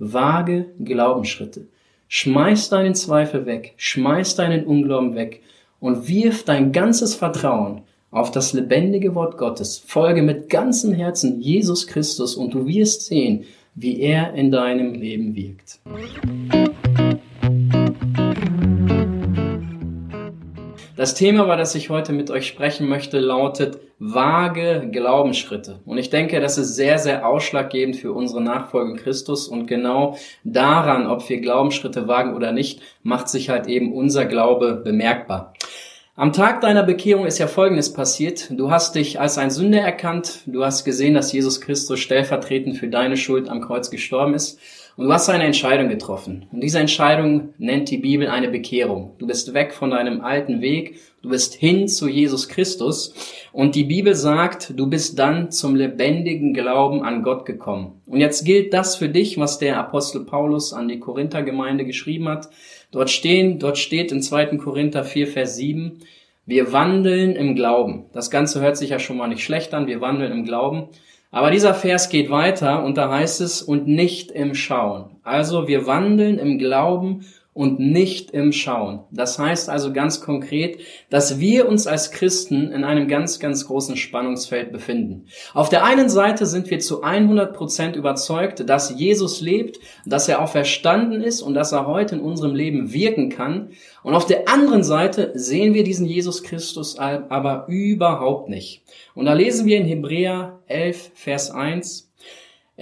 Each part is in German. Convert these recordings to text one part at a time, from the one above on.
Wage Glaubensschritte. Schmeiß deinen Zweifel weg, schmeiß deinen Unglauben weg und wirf dein ganzes Vertrauen auf das lebendige Wort Gottes. Folge mit ganzem Herzen Jesus Christus und du wirst sehen, wie er in deinem Leben wirkt. Das Thema, über das ich heute mit euch sprechen möchte, lautet vage Glaubensschritte. Und ich denke, das ist sehr, sehr ausschlaggebend für unsere Nachfolge Christus. Und genau daran, ob wir Glaubensschritte wagen oder nicht, macht sich halt eben unser Glaube bemerkbar. Am Tag deiner Bekehrung ist ja Folgendes passiert. Du hast dich als ein Sünder erkannt. Du hast gesehen, dass Jesus Christus stellvertretend für deine Schuld am Kreuz gestorben ist. Und du hast eine Entscheidung getroffen. Und diese Entscheidung nennt die Bibel eine Bekehrung. Du bist weg von deinem alten Weg. Du bist hin zu Jesus Christus. Und die Bibel sagt, du bist dann zum lebendigen Glauben an Gott gekommen. Und jetzt gilt das für dich, was der Apostel Paulus an die Korinthergemeinde geschrieben hat. Dort stehen, dort steht in 2. Korinther 4, Vers 7, wir wandeln im Glauben. Das Ganze hört sich ja schon mal nicht schlecht an. Wir wandeln im Glauben. Aber dieser Vers geht weiter und da heißt es, und nicht im Schauen. Also wir wandeln im Glauben und nicht im Schauen. Das heißt also ganz konkret, dass wir uns als Christen in einem ganz, ganz großen Spannungsfeld befinden. Auf der einen Seite sind wir zu 100 Prozent überzeugt, dass Jesus lebt, dass er auch verstanden ist und dass er heute in unserem Leben wirken kann. Und auf der anderen Seite sehen wir diesen Jesus Christus aber überhaupt nicht. Und da lesen wir in Hebräer 11, Vers 1,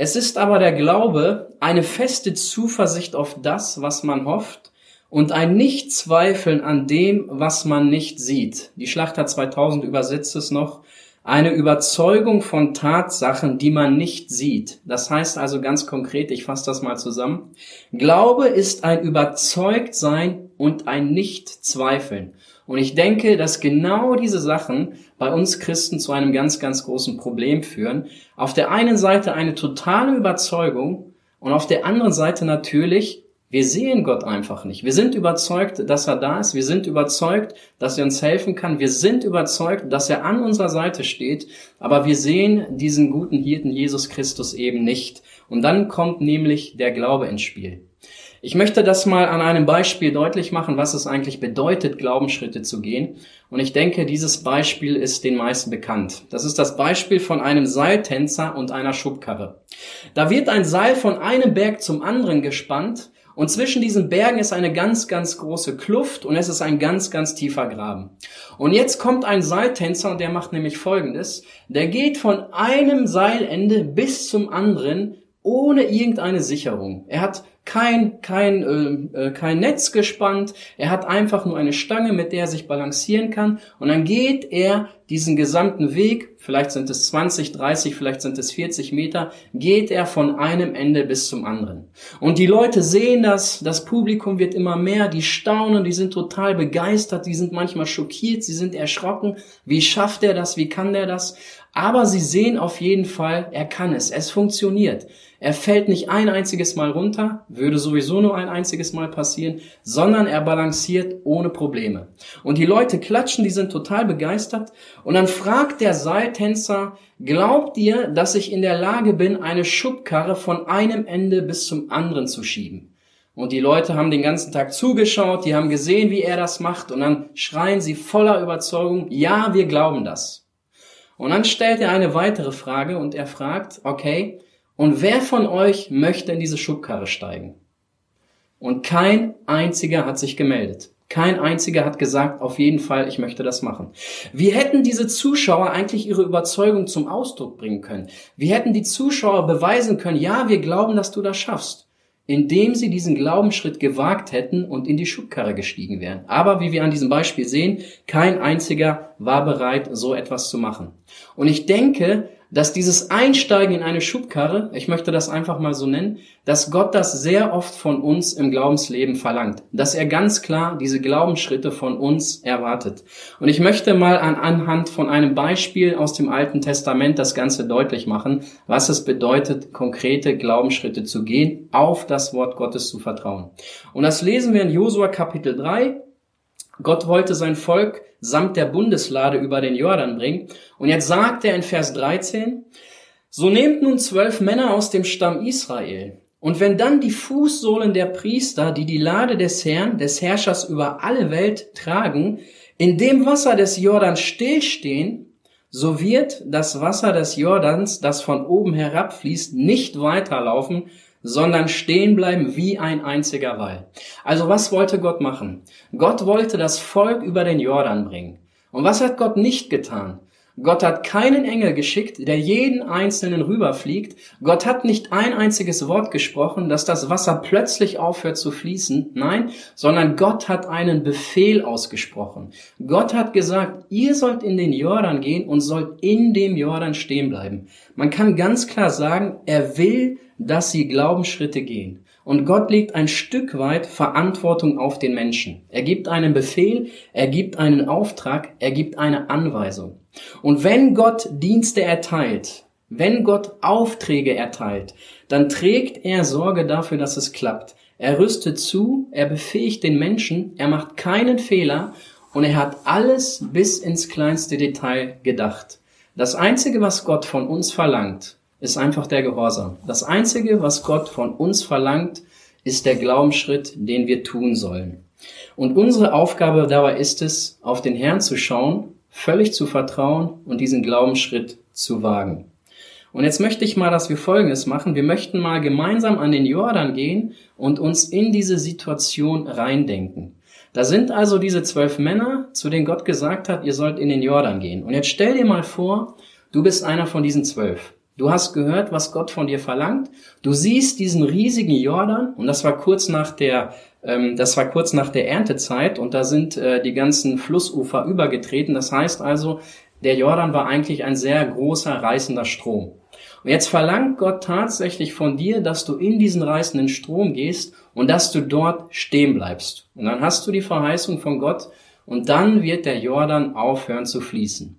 es ist aber der Glaube eine feste Zuversicht auf das, was man hofft und ein Nichtzweifeln an dem, was man nicht sieht. Die Schlachter 2000 übersetzt es noch. Eine Überzeugung von Tatsachen, die man nicht sieht. Das heißt also ganz konkret, ich fasse das mal zusammen. Glaube ist ein Überzeugtsein und ein Nichtzweifeln. Und ich denke, dass genau diese Sachen bei uns Christen zu einem ganz, ganz großen Problem führen. Auf der einen Seite eine totale Überzeugung und auf der anderen Seite natürlich, wir sehen Gott einfach nicht. Wir sind überzeugt, dass er da ist. Wir sind überzeugt, dass er uns helfen kann. Wir sind überzeugt, dass er an unserer Seite steht. Aber wir sehen diesen guten Hirten Jesus Christus eben nicht. Und dann kommt nämlich der Glaube ins Spiel. Ich möchte das mal an einem Beispiel deutlich machen, was es eigentlich bedeutet, Glaubensschritte zu gehen. Und ich denke, dieses Beispiel ist den meisten bekannt. Das ist das Beispiel von einem Seiltänzer und einer Schubkarre. Da wird ein Seil von einem Berg zum anderen gespannt und zwischen diesen Bergen ist eine ganz, ganz große Kluft und es ist ein ganz, ganz tiefer Graben. Und jetzt kommt ein Seiltänzer und der macht nämlich Folgendes. Der geht von einem Seilende bis zum anderen ohne irgendeine Sicherung. Er hat kein, kein, äh, äh, kein Netz gespannt, er hat einfach nur eine Stange, mit der er sich balancieren kann und dann geht er diesen gesamten Weg, vielleicht sind es 20, 30, vielleicht sind es 40 Meter, geht er von einem Ende bis zum anderen. Und die Leute sehen das, das Publikum wird immer mehr, die staunen, die sind total begeistert, die sind manchmal schockiert, sie sind erschrocken, wie schafft er das, wie kann der das? Aber sie sehen auf jeden Fall, er kann es, es funktioniert. Er fällt nicht ein einziges Mal runter, würde sowieso nur ein einziges Mal passieren, sondern er balanciert ohne Probleme. Und die Leute klatschen, die sind total begeistert. Und dann fragt der Seiltänzer, glaubt ihr, dass ich in der Lage bin, eine Schubkarre von einem Ende bis zum anderen zu schieben? Und die Leute haben den ganzen Tag zugeschaut, die haben gesehen, wie er das macht, und dann schreien sie voller Überzeugung, ja, wir glauben das. Und dann stellt er eine weitere Frage und er fragt, okay, und wer von euch möchte in diese Schubkarre steigen? Und kein einziger hat sich gemeldet. Kein einziger hat gesagt, auf jeden Fall, ich möchte das machen. Wie hätten diese Zuschauer eigentlich ihre Überzeugung zum Ausdruck bringen können? Wie hätten die Zuschauer beweisen können, ja, wir glauben, dass du das schaffst? Indem sie diesen Glaubensschritt gewagt hätten und in die Schubkarre gestiegen wären. Aber wie wir an diesem Beispiel sehen, kein einziger war bereit, so etwas zu machen. Und ich denke, dass dieses Einsteigen in eine Schubkarre, ich möchte das einfach mal so nennen, dass Gott das sehr oft von uns im Glaubensleben verlangt, dass er ganz klar diese Glaubensschritte von uns erwartet. Und ich möchte mal an, anhand von einem Beispiel aus dem Alten Testament das Ganze deutlich machen, was es bedeutet, konkrete Glaubensschritte zu gehen, auf das Wort Gottes zu vertrauen. Und das lesen wir in Josua Kapitel 3, Gott wollte sein Volk samt der Bundeslade über den Jordan bringen. Und jetzt sagt er in Vers 13, so nehmt nun zwölf Männer aus dem Stamm Israel Und wenn dann die Fußsohlen der Priester, die die Lade des Herrn, des Herrschers über alle Welt tragen, in dem Wasser des Jordans stillstehen, so wird das Wasser des Jordans, das von oben herabfließt, nicht weiterlaufen, sondern stehen bleiben wie ein einziger Wall. Also was wollte Gott machen? Gott wollte das Volk über den Jordan bringen. Und was hat Gott nicht getan? Gott hat keinen Engel geschickt, der jeden Einzelnen rüberfliegt. Gott hat nicht ein einziges Wort gesprochen, dass das Wasser plötzlich aufhört zu fließen. Nein, sondern Gott hat einen Befehl ausgesprochen. Gott hat gesagt, ihr sollt in den Jordan gehen und sollt in dem Jordan stehen bleiben. Man kann ganz klar sagen, er will, dass sie Glaubensschritte gehen. Und Gott legt ein Stück weit Verantwortung auf den Menschen. Er gibt einen Befehl, er gibt einen Auftrag, er gibt eine Anweisung. Und wenn Gott Dienste erteilt, wenn Gott Aufträge erteilt, dann trägt er Sorge dafür, dass es klappt. Er rüstet zu, er befähigt den Menschen, er macht keinen Fehler und er hat alles bis ins kleinste Detail gedacht. Das Einzige, was Gott von uns verlangt, ist einfach der Gehorsam. Das Einzige, was Gott von uns verlangt, ist der Glaubensschritt, den wir tun sollen. Und unsere Aufgabe dabei ist es, auf den Herrn zu schauen, völlig zu vertrauen und diesen Glaubensschritt zu wagen. Und jetzt möchte ich mal, dass wir Folgendes machen. Wir möchten mal gemeinsam an den Jordan gehen und uns in diese Situation reindenken. Da sind also diese zwölf Männer, zu denen Gott gesagt hat, ihr sollt in den Jordan gehen. Und jetzt stell dir mal vor, du bist einer von diesen zwölf. Du hast gehört, was Gott von dir verlangt. Du siehst diesen riesigen Jordan und das war kurz nach der das war kurz nach der Erntezeit und da sind äh, die ganzen Flussufer übergetreten. Das heißt also, der Jordan war eigentlich ein sehr großer reißender Strom. Und jetzt verlangt Gott tatsächlich von dir, dass du in diesen reißenden Strom gehst und dass du dort stehen bleibst. Und dann hast du die Verheißung von Gott und dann wird der Jordan aufhören zu fließen.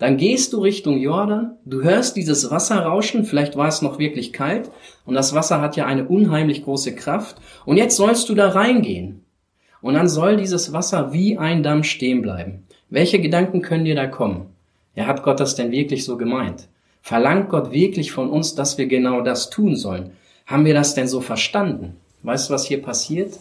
Dann gehst du Richtung Jordan, du hörst dieses Wasser rauschen, vielleicht war es noch wirklich kalt, und das Wasser hat ja eine unheimlich große Kraft, und jetzt sollst du da reingehen. Und dann soll dieses Wasser wie ein Damm stehen bleiben. Welche Gedanken können dir da kommen? Ja, hat Gott das denn wirklich so gemeint? Verlangt Gott wirklich von uns, dass wir genau das tun sollen? Haben wir das denn so verstanden? Weißt du, was hier passiert?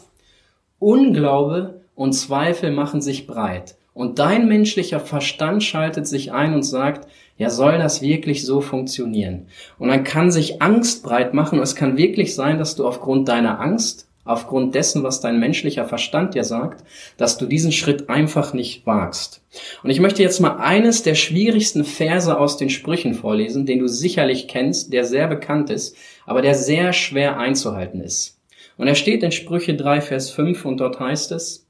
Unglaube und Zweifel machen sich breit. Und dein menschlicher Verstand schaltet sich ein und sagt, ja, soll das wirklich so funktionieren? Und dann kann sich Angst breit machen. Und es kann wirklich sein, dass du aufgrund deiner Angst, aufgrund dessen, was dein menschlicher Verstand dir sagt, dass du diesen Schritt einfach nicht wagst. Und ich möchte jetzt mal eines der schwierigsten Verse aus den Sprüchen vorlesen, den du sicherlich kennst, der sehr bekannt ist, aber der sehr schwer einzuhalten ist. Und er steht in Sprüche 3, Vers 5 und dort heißt es,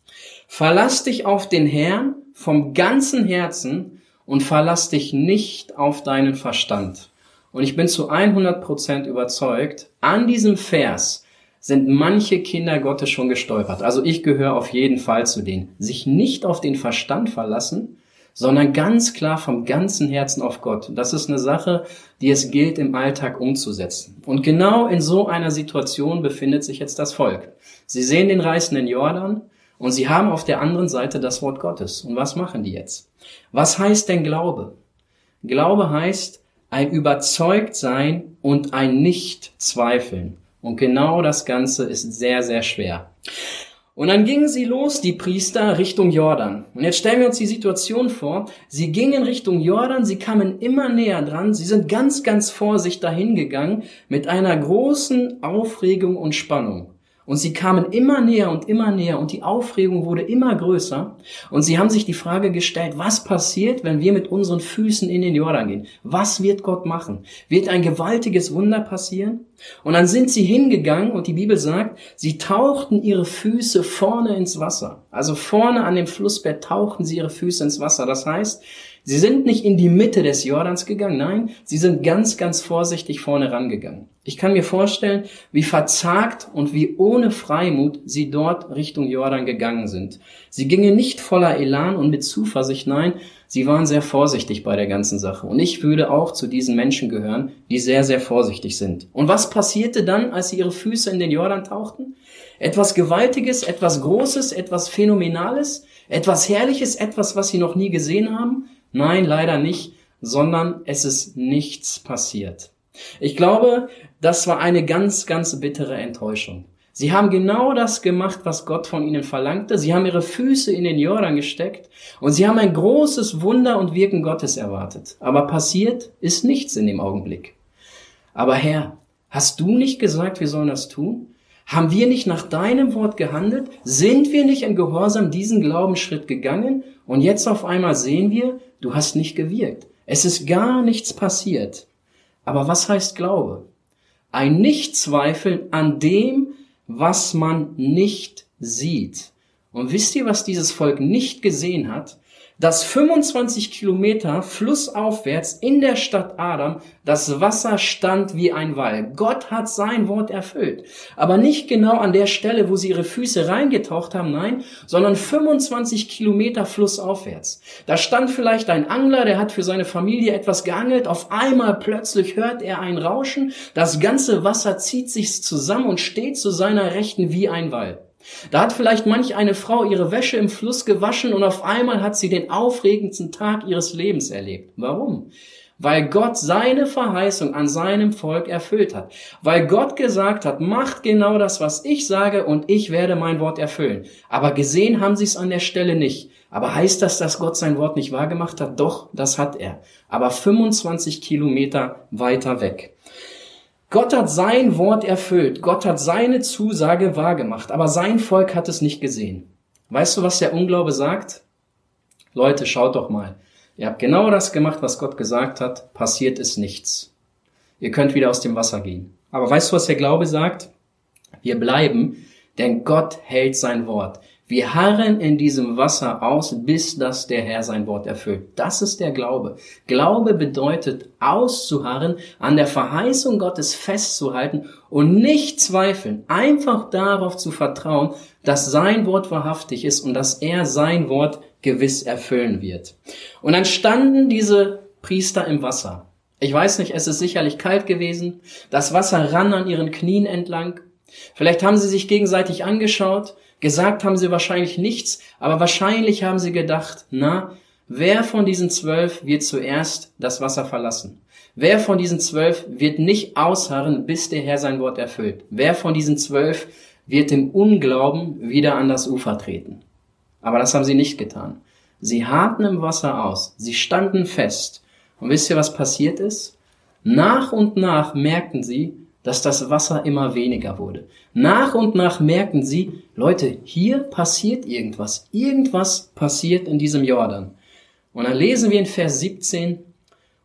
Verlass dich auf den Herrn vom ganzen Herzen und verlass dich nicht auf deinen Verstand. Und ich bin zu 100 Prozent überzeugt, an diesem Vers sind manche Kinder Gottes schon gestolpert. Also ich gehöre auf jeden Fall zu denen. Sich nicht auf den Verstand verlassen, sondern ganz klar vom ganzen Herzen auf Gott. Das ist eine Sache, die es gilt im Alltag umzusetzen. Und genau in so einer Situation befindet sich jetzt das Volk. Sie sehen den reißenden Jordan, und sie haben auf der anderen Seite das Wort Gottes. Und was machen die jetzt? Was heißt denn Glaube? Glaube heißt ein Überzeugtsein und ein Nicht-Zweifeln. Und genau das Ganze ist sehr, sehr schwer. Und dann gingen sie los, die Priester, Richtung Jordan. Und jetzt stellen wir uns die Situation vor. Sie gingen Richtung Jordan, sie kamen immer näher dran, sie sind ganz, ganz vorsichtig dahin gegangen mit einer großen Aufregung und Spannung. Und sie kamen immer näher und immer näher und die Aufregung wurde immer größer. Und sie haben sich die Frage gestellt, was passiert, wenn wir mit unseren Füßen in den Jordan gehen? Was wird Gott machen? Wird ein gewaltiges Wunder passieren? Und dann sind sie hingegangen und die Bibel sagt, sie tauchten ihre Füße vorne ins Wasser. Also vorne an dem Flussbett tauchten sie ihre Füße ins Wasser. Das heißt, Sie sind nicht in die Mitte des Jordans gegangen, nein, sie sind ganz, ganz vorsichtig vorne rangegangen. Ich kann mir vorstellen, wie verzagt und wie ohne Freimut sie dort Richtung Jordan gegangen sind. Sie gingen nicht voller Elan und mit Zuversicht, nein, sie waren sehr vorsichtig bei der ganzen Sache. Und ich würde auch zu diesen Menschen gehören, die sehr, sehr vorsichtig sind. Und was passierte dann, als sie ihre Füße in den Jordan tauchten? Etwas Gewaltiges, etwas Großes, etwas Phänomenales, etwas Herrliches, etwas, was sie noch nie gesehen haben. Nein, leider nicht, sondern es ist nichts passiert. Ich glaube, das war eine ganz, ganz bittere Enttäuschung. Sie haben genau das gemacht, was Gott von ihnen verlangte. Sie haben ihre Füße in den Jordan gesteckt und sie haben ein großes Wunder und Wirken Gottes erwartet. Aber passiert ist nichts in dem Augenblick. Aber Herr, hast du nicht gesagt, wir sollen das tun? Haben wir nicht nach deinem Wort gehandelt? Sind wir nicht in Gehorsam diesen Glaubensschritt gegangen? Und jetzt auf einmal sehen wir, du hast nicht gewirkt. Es ist gar nichts passiert. Aber was heißt Glaube? Ein Nichtzweifeln an dem, was man nicht sieht. Und wisst ihr, was dieses Volk nicht gesehen hat? Dass 25 Kilometer flussaufwärts in der Stadt Adam das Wasser stand wie ein Wall. Gott hat sein Wort erfüllt. Aber nicht genau an der Stelle, wo sie ihre Füße reingetaucht haben, nein, sondern 25 Kilometer flussaufwärts. Da stand vielleicht ein Angler, der hat für seine Familie etwas geangelt. Auf einmal plötzlich hört er ein Rauschen. Das ganze Wasser zieht sich zusammen und steht zu seiner Rechten wie ein Wall. Da hat vielleicht manch eine Frau ihre Wäsche im Fluss gewaschen und auf einmal hat sie den aufregendsten Tag ihres Lebens erlebt. Warum? Weil Gott seine Verheißung an seinem Volk erfüllt hat. Weil Gott gesagt hat, macht genau das, was ich sage und ich werde mein Wort erfüllen. Aber gesehen haben sie es an der Stelle nicht. Aber heißt das, dass Gott sein Wort nicht wahrgemacht hat? Doch, das hat er. Aber 25 Kilometer weiter weg. Gott hat sein Wort erfüllt. Gott hat seine Zusage wahrgemacht. Aber sein Volk hat es nicht gesehen. Weißt du, was der Unglaube sagt? Leute, schaut doch mal. Ihr habt genau das gemacht, was Gott gesagt hat. Passiert ist nichts. Ihr könnt wieder aus dem Wasser gehen. Aber weißt du, was der Glaube sagt? Wir bleiben, denn Gott hält sein Wort. Wir harren in diesem Wasser aus, bis das der Herr sein Wort erfüllt. Das ist der Glaube. Glaube bedeutet auszuharren, an der Verheißung Gottes festzuhalten und nicht zweifeln, einfach darauf zu vertrauen, dass sein Wort wahrhaftig ist und dass er sein Wort gewiss erfüllen wird. Und dann standen diese Priester im Wasser. Ich weiß nicht, es ist sicherlich kalt gewesen. Das Wasser rann an ihren Knien entlang. Vielleicht haben sie sich gegenseitig angeschaut Gesagt haben sie wahrscheinlich nichts, aber wahrscheinlich haben sie gedacht, na, wer von diesen zwölf wird zuerst das Wasser verlassen? Wer von diesen zwölf wird nicht ausharren, bis der Herr sein Wort erfüllt? Wer von diesen zwölf wird im Unglauben wieder an das Ufer treten? Aber das haben sie nicht getan. Sie harten im Wasser aus. Sie standen fest. Und wisst ihr, was passiert ist? Nach und nach merkten sie, dass das Wasser immer weniger wurde. Nach und nach merken sie, Leute, hier passiert irgendwas. Irgendwas passiert in diesem Jordan. Und dann lesen wir in Vers 17,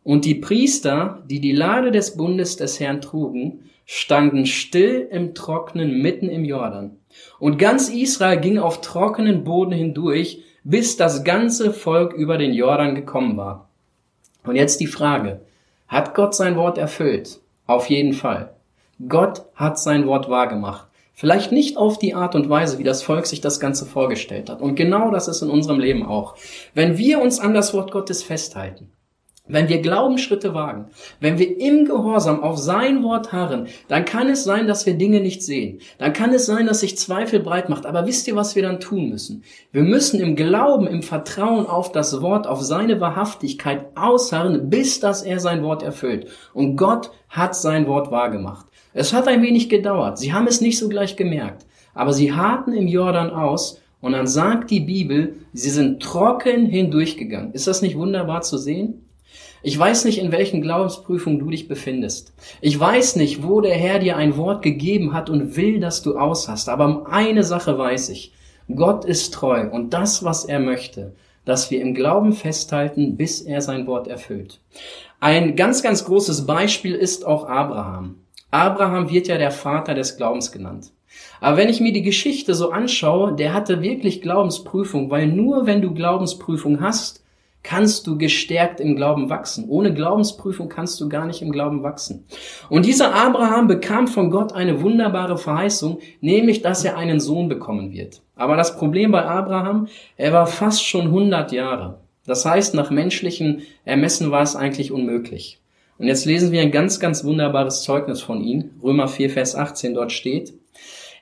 und die Priester, die die Lade des Bundes des Herrn trugen, standen still im Trocknen mitten im Jordan. Und ganz Israel ging auf trockenen Boden hindurch, bis das ganze Volk über den Jordan gekommen war. Und jetzt die Frage, hat Gott sein Wort erfüllt? Auf jeden Fall. Gott hat sein Wort wahrgemacht. Vielleicht nicht auf die Art und Weise, wie das Volk sich das Ganze vorgestellt hat. Und genau das ist in unserem Leben auch. Wenn wir uns an das Wort Gottes festhalten, wenn wir Glaubensschritte wagen, wenn wir im Gehorsam auf sein Wort harren, dann kann es sein, dass wir Dinge nicht sehen. Dann kann es sein, dass sich Zweifel breit macht. Aber wisst ihr, was wir dann tun müssen? Wir müssen im Glauben, im Vertrauen auf das Wort, auf seine Wahrhaftigkeit ausharren, bis dass er sein Wort erfüllt. Und Gott hat sein Wort wahrgemacht. Es hat ein wenig gedauert. Sie haben es nicht so gleich gemerkt. Aber sie harten im Jordan aus und dann sagt die Bibel, sie sind trocken hindurchgegangen. Ist das nicht wunderbar zu sehen? Ich weiß nicht, in welchen Glaubensprüfungen du dich befindest. Ich weiß nicht, wo der Herr dir ein Wort gegeben hat und will, dass du aushast. Aber eine Sache weiß ich. Gott ist treu und das, was er möchte, dass wir im Glauben festhalten, bis er sein Wort erfüllt. Ein ganz, ganz großes Beispiel ist auch Abraham. Abraham wird ja der Vater des Glaubens genannt. Aber wenn ich mir die Geschichte so anschaue, der hatte wirklich Glaubensprüfung, weil nur wenn du Glaubensprüfung hast, kannst du gestärkt im Glauben wachsen. Ohne Glaubensprüfung kannst du gar nicht im Glauben wachsen. Und dieser Abraham bekam von Gott eine wunderbare Verheißung, nämlich, dass er einen Sohn bekommen wird. Aber das Problem bei Abraham, er war fast schon 100 Jahre. Das heißt, nach menschlichen Ermessen war es eigentlich unmöglich. Und jetzt lesen wir ein ganz, ganz wunderbares Zeugnis von ihm. Römer 4, Vers 18 dort steht.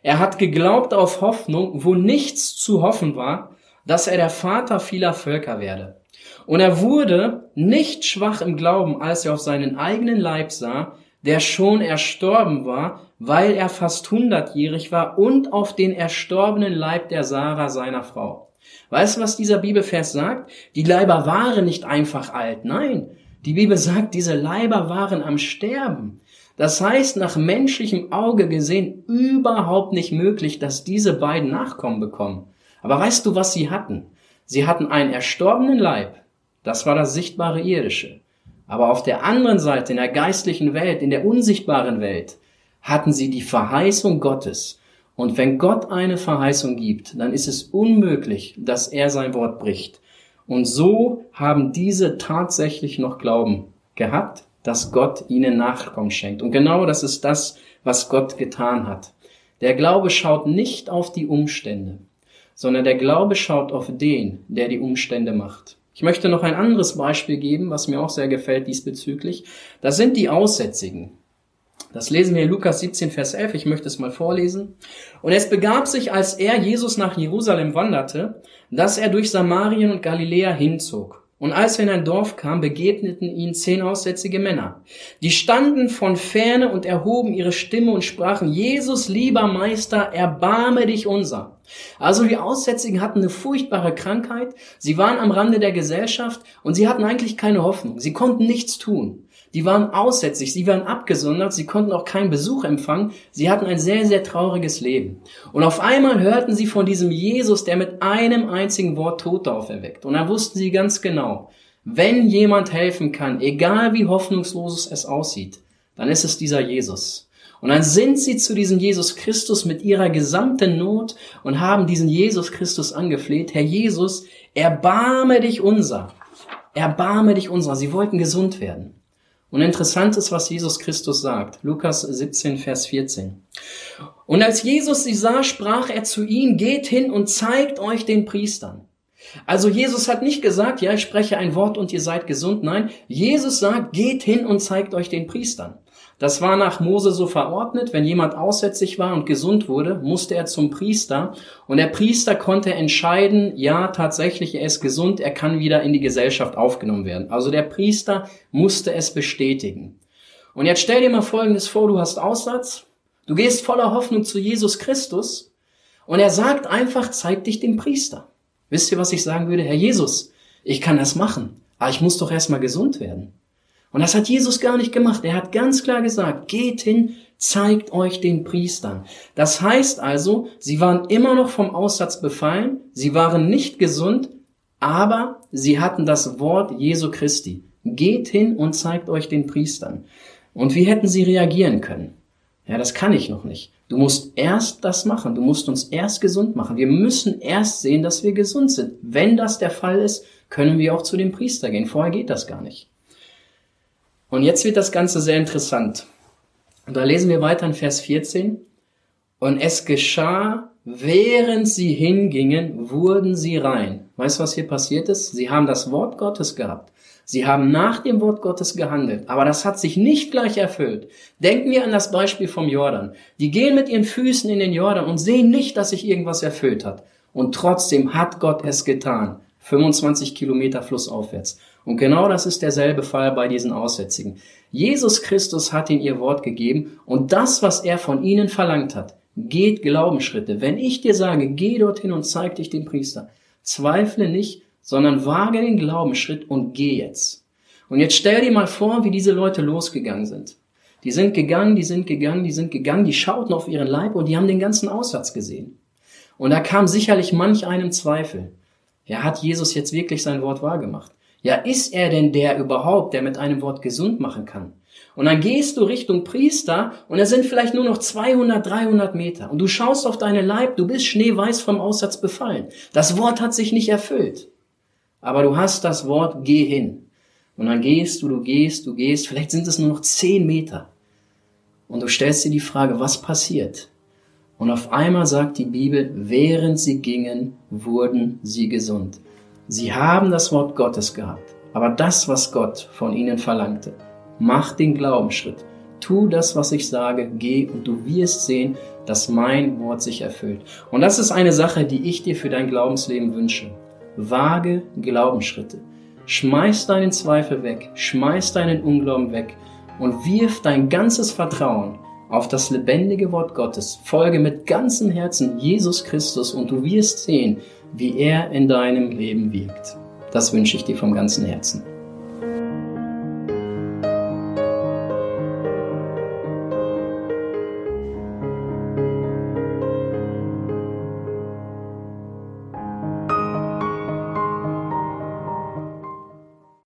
Er hat geglaubt auf Hoffnung, wo nichts zu hoffen war, dass er der Vater vieler Völker werde. Und er wurde nicht schwach im Glauben, als er auf seinen eigenen Leib sah, der schon erstorben war, weil er fast hundertjährig war und auf den erstorbenen Leib der Sarah seiner Frau. Weißt du, was dieser Bibelvers sagt? Die Leiber waren nicht einfach alt. Nein, die Bibel sagt, diese Leiber waren am Sterben. Das heißt, nach menschlichem Auge gesehen überhaupt nicht möglich, dass diese beiden Nachkommen bekommen. Aber weißt du, was sie hatten? Sie hatten einen erstorbenen Leib. Das war das sichtbare irdische. Aber auf der anderen Seite, in der geistlichen Welt, in der unsichtbaren Welt, hatten sie die Verheißung Gottes. Und wenn Gott eine Verheißung gibt, dann ist es unmöglich, dass er sein Wort bricht. Und so haben diese tatsächlich noch Glauben gehabt, dass Gott ihnen Nachkommen schenkt. Und genau das ist das, was Gott getan hat. Der Glaube schaut nicht auf die Umstände, sondern der Glaube schaut auf den, der die Umstände macht. Ich möchte noch ein anderes Beispiel geben, was mir auch sehr gefällt diesbezüglich. Das sind die Aussätzigen. Das lesen wir in Lukas 17, Vers 11. Ich möchte es mal vorlesen. Und es begab sich, als er Jesus nach Jerusalem wanderte, dass er durch Samarien und Galiläa hinzog. Und als er in ein Dorf kam, begegneten ihn zehn aussätzige Männer. Die standen von ferne und erhoben ihre Stimme und sprachen, Jesus, lieber Meister, erbarme dich unser. Also die Aussätzigen hatten eine furchtbare Krankheit, sie waren am Rande der Gesellschaft und sie hatten eigentlich keine Hoffnung. Sie konnten nichts tun. Die waren aussätzig, sie waren abgesondert, sie konnten auch keinen Besuch empfangen, sie hatten ein sehr, sehr trauriges Leben. Und auf einmal hörten sie von diesem Jesus, der mit einem einzigen Wort Tote auferweckt. Und dann wussten sie ganz genau, wenn jemand helfen kann, egal wie hoffnungslos es aussieht, dann ist es dieser Jesus. Und dann sind sie zu diesem Jesus Christus mit ihrer gesamten Not und haben diesen Jesus Christus angefleht. Herr Jesus, erbarme dich unser. Erbarme dich unser. Sie wollten gesund werden. Und interessant ist, was Jesus Christus sagt. Lukas 17, Vers 14. Und als Jesus sie sah, sprach er zu ihnen, geht hin und zeigt euch den Priestern. Also Jesus hat nicht gesagt, ja, ich spreche ein Wort und ihr seid gesund. Nein, Jesus sagt, geht hin und zeigt euch den Priestern. Das war nach Mose so verordnet, wenn jemand aussätzlich war und gesund wurde, musste er zum Priester und der Priester konnte entscheiden, ja, tatsächlich, er ist gesund, er kann wieder in die Gesellschaft aufgenommen werden. Also der Priester musste es bestätigen. Und jetzt stell dir mal Folgendes vor, du hast Aussatz, du gehst voller Hoffnung zu Jesus Christus und er sagt einfach, zeig dich dem Priester. Wisst ihr, was ich sagen würde? Herr Jesus, ich kann das machen, aber ich muss doch erstmal gesund werden. Und das hat Jesus gar nicht gemacht. Er hat ganz klar gesagt, geht hin, zeigt euch den Priestern. Das heißt also, sie waren immer noch vom Aussatz befallen, sie waren nicht gesund, aber sie hatten das Wort Jesu Christi. Geht hin und zeigt euch den Priestern. Und wie hätten sie reagieren können? Ja, das kann ich noch nicht. Du musst erst das machen. Du musst uns erst gesund machen. Wir müssen erst sehen, dass wir gesund sind. Wenn das der Fall ist, können wir auch zu dem Priester gehen. Vorher geht das gar nicht. Und jetzt wird das Ganze sehr interessant. Und da lesen wir weiter in Vers 14. Und es geschah, während sie hingingen, wurden sie rein. Weißt du, was hier passiert ist? Sie haben das Wort Gottes gehabt. Sie haben nach dem Wort Gottes gehandelt, aber das hat sich nicht gleich erfüllt. Denken wir an das Beispiel vom Jordan. Die gehen mit ihren Füßen in den Jordan und sehen nicht, dass sich irgendwas erfüllt hat. Und trotzdem hat Gott es getan. 25 Kilometer flussaufwärts. Und genau das ist derselbe Fall bei diesen Aussätzigen. Jesus Christus hat ihnen ihr Wort gegeben und das, was er von ihnen verlangt hat, geht Glaubensschritte. Wenn ich dir sage, geh dorthin und zeig dich dem Priester, zweifle nicht, sondern wage den Glaubensschritt und geh jetzt. Und jetzt stell dir mal vor, wie diese Leute losgegangen sind. Die sind gegangen, die sind gegangen, die sind gegangen, die schauten auf ihren Leib und die haben den ganzen Aussatz gesehen. Und da kam sicherlich manch einem Zweifel. Ja, hat Jesus jetzt wirklich sein Wort wahrgemacht? Ja, ist er denn der überhaupt, der mit einem Wort gesund machen kann? Und dann gehst du Richtung Priester und es sind vielleicht nur noch 200, 300 Meter und du schaust auf deine Leib, du bist schneeweiß vom Aussatz befallen. Das Wort hat sich nicht erfüllt. Aber du hast das Wort, geh hin. Und dann gehst du, du gehst, du gehst, vielleicht sind es nur noch 10 Meter. Und du stellst dir die Frage, was passiert? Und auf einmal sagt die Bibel, während sie gingen, wurden sie gesund. Sie haben das Wort Gottes gehabt, aber das, was Gott von ihnen verlangte, mach den Glaubensschritt. Tu das, was ich sage, geh und du wirst sehen, dass mein Wort sich erfüllt. Und das ist eine Sache, die ich dir für dein Glaubensleben wünsche. Wage Glaubensschritte. Schmeiß deinen Zweifel weg, schmeiß deinen Unglauben weg und wirf dein ganzes Vertrauen auf das lebendige Wort Gottes. Folge mit ganzem Herzen Jesus Christus und du wirst sehen, wie er in deinem Leben wirkt. Das wünsche ich dir vom ganzen Herzen.